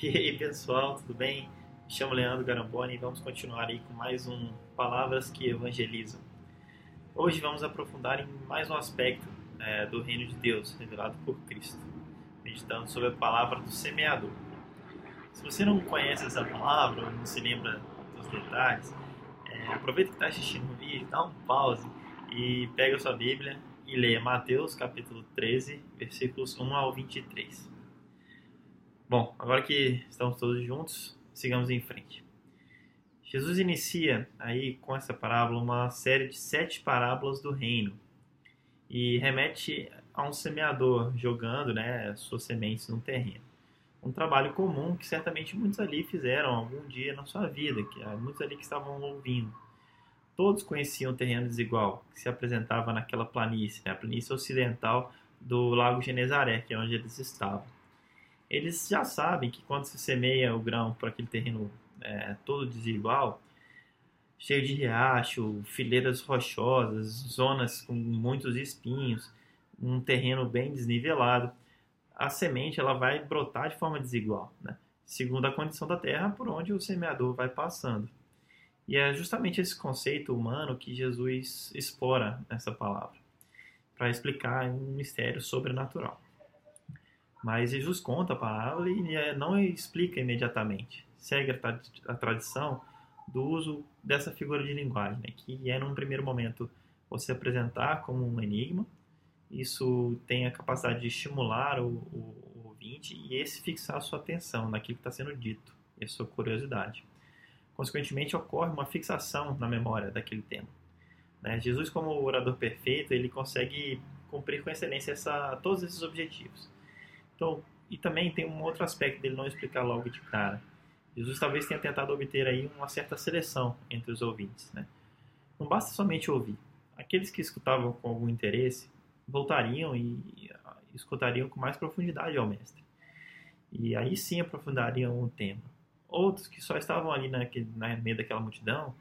E aí pessoal, tudo bem? Me chamo Leandro Garamboni e vamos continuar aí com mais um Palavras que Evangelizam. Hoje vamos aprofundar em mais um aspecto é, do reino de Deus revelado por Cristo, meditando sobre a palavra do semeador. Se você não conhece essa palavra ou não se lembra dos detalhes, é, aproveita que está assistindo o vídeo, dá um pause e pega a sua Bíblia e leia Mateus capítulo 13, versículos 1 ao 23. Bom, agora que estamos todos juntos, sigamos em frente. Jesus inicia aí com essa parábola uma série de sete parábolas do reino e remete a um semeador jogando né, suas sementes no terreno. Um trabalho comum que certamente muitos ali fizeram algum dia na sua vida, que muitos ali que estavam ouvindo. Todos conheciam o terreno desigual que se apresentava naquela planície, né, a planície ocidental do Lago Genezaré, que é onde eles estavam eles já sabem que quando se semeia o grão para aquele terreno é, todo desigual, cheio de riacho, fileiras rochosas, zonas com muitos espinhos, um terreno bem desnivelado, a semente ela vai brotar de forma desigual, né? segundo a condição da terra por onde o semeador vai passando. E é justamente esse conceito humano que Jesus explora nessa palavra, para explicar um mistério sobrenatural. Mas Jesus conta a parábola e é, não explica imediatamente. Segue a tradição do uso dessa figura de linguagem, né? que é, num primeiro momento, você apresentar como um enigma. Isso tem a capacidade de estimular o, o, o ouvinte e esse fixar a sua atenção naquilo que está sendo dito, e a sua curiosidade. Consequentemente, ocorre uma fixação na memória daquele tema. Né? Jesus, como orador perfeito, ele consegue cumprir com excelência essa, todos esses objetivos. Então, e também tem um outro aspecto dele não explicar logo de cara. Jesus talvez tenha tentado obter aí uma certa seleção entre os ouvintes, né? Não basta somente ouvir. Aqueles que escutavam com algum interesse voltariam e escutariam com mais profundidade ao mestre. E aí sim aprofundariam o tema. Outros que só estavam ali naquele, na meio daquela multidão,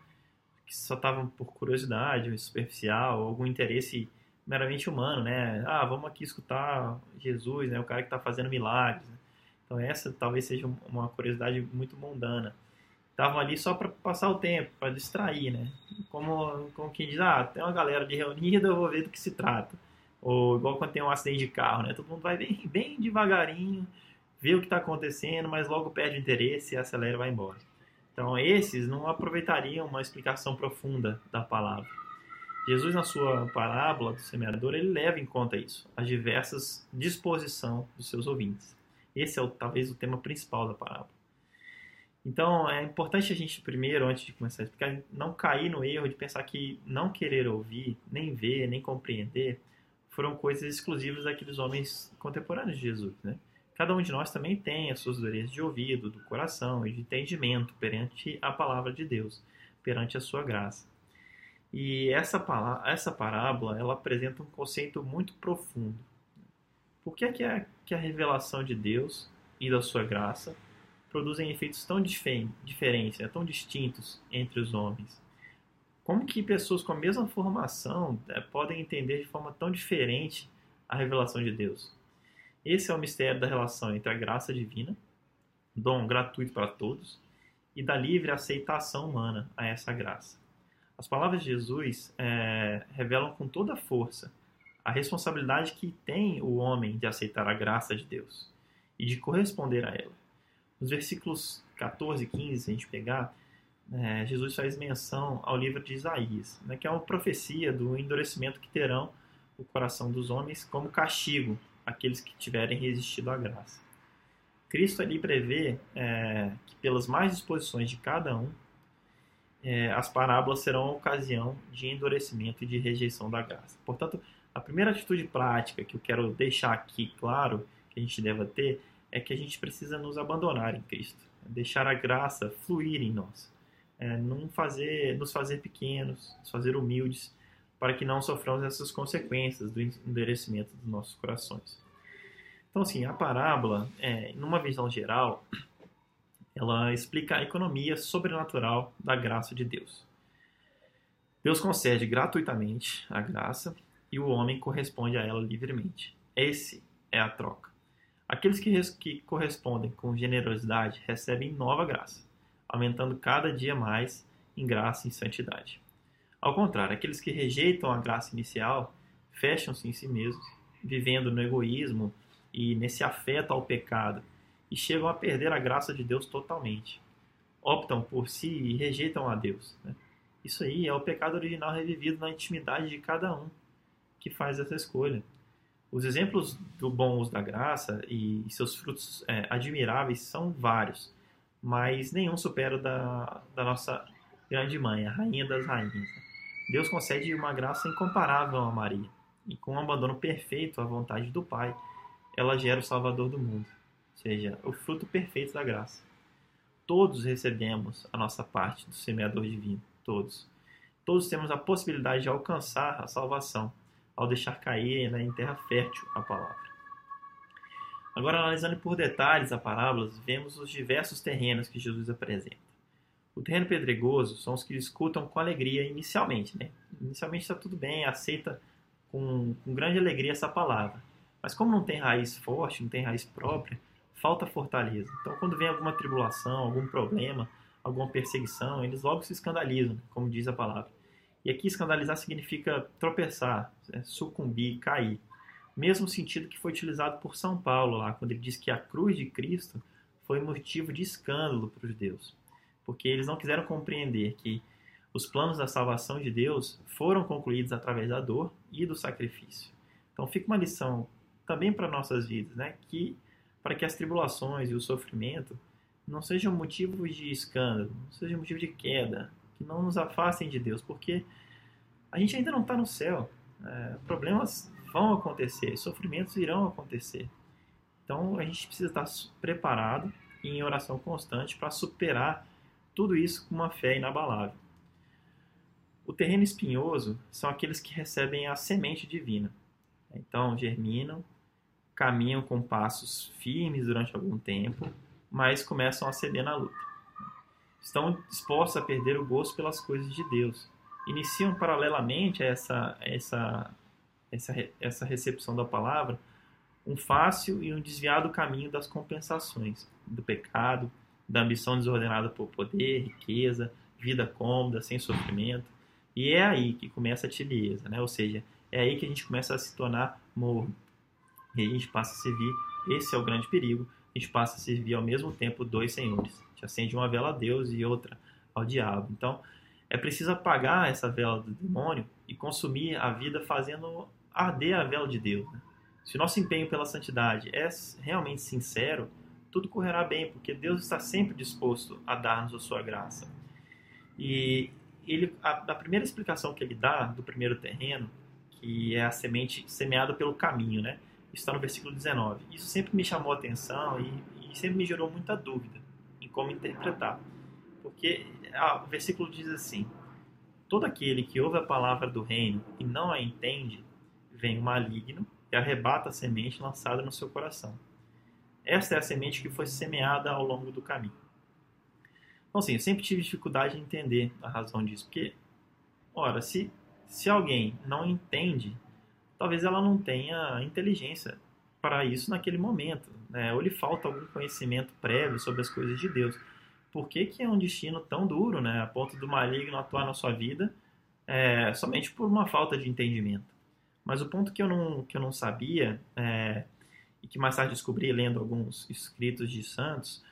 que só estavam por curiosidade, superficial, algum interesse meramente humano, né? Ah, vamos aqui escutar Jesus, né? O cara que está fazendo milagres. Né? Então essa talvez seja uma curiosidade muito mundana. Estavam ali só para passar o tempo, para distrair, né? Como, como quem diz, ah, tem uma galera de reunida, eu vou ver do que se trata. Ou igual quando tem um acidente de carro, né? Todo mundo vai bem, bem devagarinho, vê o que está acontecendo, mas logo perde o interesse e acelera e vai embora. Então esses não aproveitariam uma explicação profunda da palavra. Jesus, na sua parábola do semeador, ele leva em conta isso, as diversas disposição dos seus ouvintes. Esse é o, talvez o tema principal da parábola. Então, é importante a gente primeiro, antes de começar a explicar, não cair no erro de pensar que não querer ouvir, nem ver, nem compreender, foram coisas exclusivas daqueles homens contemporâneos de Jesus, né? Cada um de nós também tem as suas durezas de ouvido, do coração e de entendimento perante a palavra de Deus, perante a sua graça. E essa, palavra, essa parábola ela apresenta um conceito muito profundo. Por que é que a, que a revelação de Deus e da sua graça produzem efeitos tão diferentes, né, tão distintos entre os homens? Como que pessoas com a mesma formação é, podem entender de forma tão diferente a revelação de Deus? Esse é o mistério da relação entre a graça divina, dom gratuito para todos, e da livre aceitação humana a essa graça. As palavras de Jesus é, revelam com toda força a responsabilidade que tem o homem de aceitar a graça de Deus e de corresponder a ela. Nos versículos 14 e 15, se a gente pegar, é, Jesus faz menção ao livro de Isaías, né, que é uma profecia do endurecimento que terão o coração dos homens como castigo aqueles que tiverem resistido à graça. Cristo ali prevê é, que pelas mais disposições de cada um, é, as parábolas serão a ocasião de endurecimento e de rejeição da graça. Portanto, a primeira atitude prática que eu quero deixar aqui claro que a gente deve ter é que a gente precisa nos abandonar em Cristo, deixar a graça fluir em nós, é, não fazer, nos fazer pequenos, nos fazer humildes, para que não soframos essas consequências do endurecimento dos nossos corações. Então, assim, a parábola, é, numa visão geral, ela explica a economia sobrenatural da graça de Deus. Deus concede gratuitamente a graça e o homem corresponde a ela livremente. Esse é a troca. Aqueles que, que correspondem com generosidade recebem nova graça, aumentando cada dia mais em graça e santidade. Ao contrário, aqueles que rejeitam a graça inicial fecham-se em si mesmos, vivendo no egoísmo e nesse afeto ao pecado, e chegam a perder a graça de Deus totalmente. Optam por si e rejeitam a Deus. Né? Isso aí é o pecado original revivido na intimidade de cada um que faz essa escolha. Os exemplos do bom uso da graça e seus frutos é, admiráveis são vários, mas nenhum supera o da, da nossa grande mãe, a rainha das rainhas. Deus concede uma graça incomparável a Maria, e com um abandono perfeito à vontade do Pai, ela gera o Salvador do mundo, seja, o fruto perfeito da graça. Todos recebemos a nossa parte do semeador divino, todos. Todos temos a possibilidade de alcançar a salvação ao deixar cair né, em terra fértil a palavra. Agora, analisando por detalhes a parábola, vemos os diversos terrenos que Jesus apresenta. O terreno pedregoso são os que escutam com alegria inicialmente. Né? Inicialmente está tudo bem, aceita com, com grande alegria essa palavra. Mas como não tem raiz forte, não tem raiz própria, falta fortaleza. Então, quando vem alguma tribulação, algum problema, alguma perseguição, eles logo se escandalizam, como diz a palavra. E aqui escandalizar significa tropeçar, né? sucumbir, cair. Mesmo sentido que foi utilizado por São Paulo lá, quando ele diz que a cruz de Cristo foi motivo de escândalo para os judeus. Porque eles não quiseram compreender que os planos da salvação de Deus foram concluídos através da dor e do sacrifício. Então fica uma lição também para nossas vidas, né? Que para que as tribulações e o sofrimento não sejam motivos de escândalo, não sejam motivo de queda, que não nos afastem de Deus, porque a gente ainda não está no céu. É, problemas vão acontecer, sofrimentos irão acontecer. Então a gente precisa estar preparado em oração constante para superar tudo isso com uma fé inabalável. O terreno espinhoso são aqueles que recebem a semente divina. Então germinam, caminham com passos firmes durante algum tempo, mas começam a ceder na luta estão dispostos a perder o gosto pelas coisas de Deus. Iniciam paralelamente a essa, essa, essa, essa recepção da palavra um fácil e um desviado caminho das compensações, do pecado, da ambição desordenada por poder, riqueza, vida cômoda, sem sofrimento. E é aí que começa a tibieza, né? ou seja, é aí que a gente começa a se tornar morno. E a gente passa a servir, esse é o grande perigo, a gente passa a servir ao mesmo tempo dois senhores gente acende uma vela a Deus e outra ao diabo. Então, é preciso apagar essa vela do demônio e consumir a vida fazendo arder a vela de Deus. Né? Se o nosso empenho pela santidade é realmente sincero, tudo correrá bem, porque Deus está sempre disposto a dar-nos a sua graça. E ele, a, a, primeira explicação que ele dá do primeiro terreno, que é a semente semeada pelo caminho, né? Está no versículo 19. Isso sempre me chamou a atenção e, e sempre me gerou muita dúvida como interpretar. Porque ah, o versículo diz assim: Todo aquele que ouve a palavra do reino e não a entende, vem o maligno e arrebata a semente lançada no seu coração. Esta é a semente que foi semeada ao longo do caminho. Então, assim, eu sempre tive dificuldade em entender a razão disso, porque, ora, se, se alguém não entende, talvez ela não tenha inteligência para isso naquele momento, né? ou lhe falta algum conhecimento prévio sobre as coisas de Deus. Por que, que é um destino tão duro, né? a ponto do maligno atuar na sua vida é, somente por uma falta de entendimento? Mas o ponto que eu não, que eu não sabia, é, e que mais tarde descobri lendo alguns escritos de santos,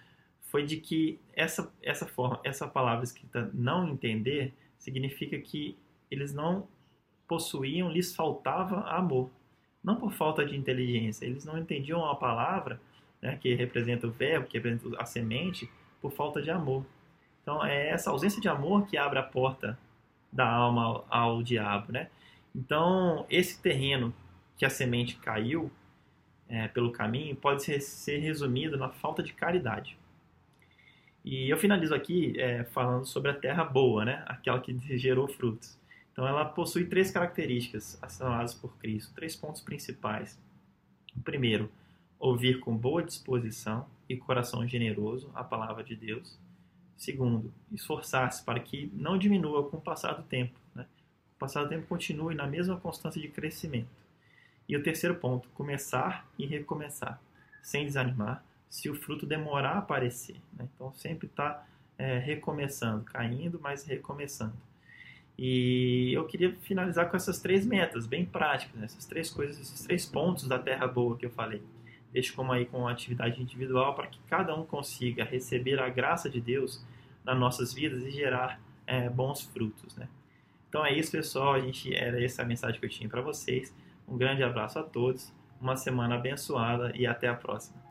foi de que essa, essa, forma, essa palavra escrita não entender significa que eles não possuíam, lhes faltava amor não por falta de inteligência, eles não entendiam a palavra, né, que representa o verbo, que representa a semente, por falta de amor. Então é essa ausência de amor que abre a porta da alma ao, diabo, né? Então esse terreno que a semente caiu é, pelo caminho pode ser, ser, resumido na falta de caridade. E eu finalizo aqui é, falando sobre a terra boa, né? Aquela que gerou frutos. Então, ela possui três características assinaladas por Cristo, três pontos principais. O primeiro, ouvir com boa disposição e coração generoso a palavra de Deus. Segundo, esforçar-se para que não diminua com o passar do tempo. Né? O passar do tempo continue na mesma constância de crescimento. E o terceiro ponto, começar e recomeçar. sem desanimar se o fruto demorar a aparecer. Né? Então, sempre está é, recomeçando, caindo, mas recomeçando. E eu queria finalizar com essas três metas, bem práticas, né? essas três coisas, esses três pontos da terra boa que eu falei. Deixo como aí com atividade individual para que cada um consiga receber a graça de Deus nas nossas vidas e gerar é, bons frutos, né? Então é isso, pessoal. A gente era essa a mensagem que eu tinha para vocês. Um grande abraço a todos, uma semana abençoada e até a próxima.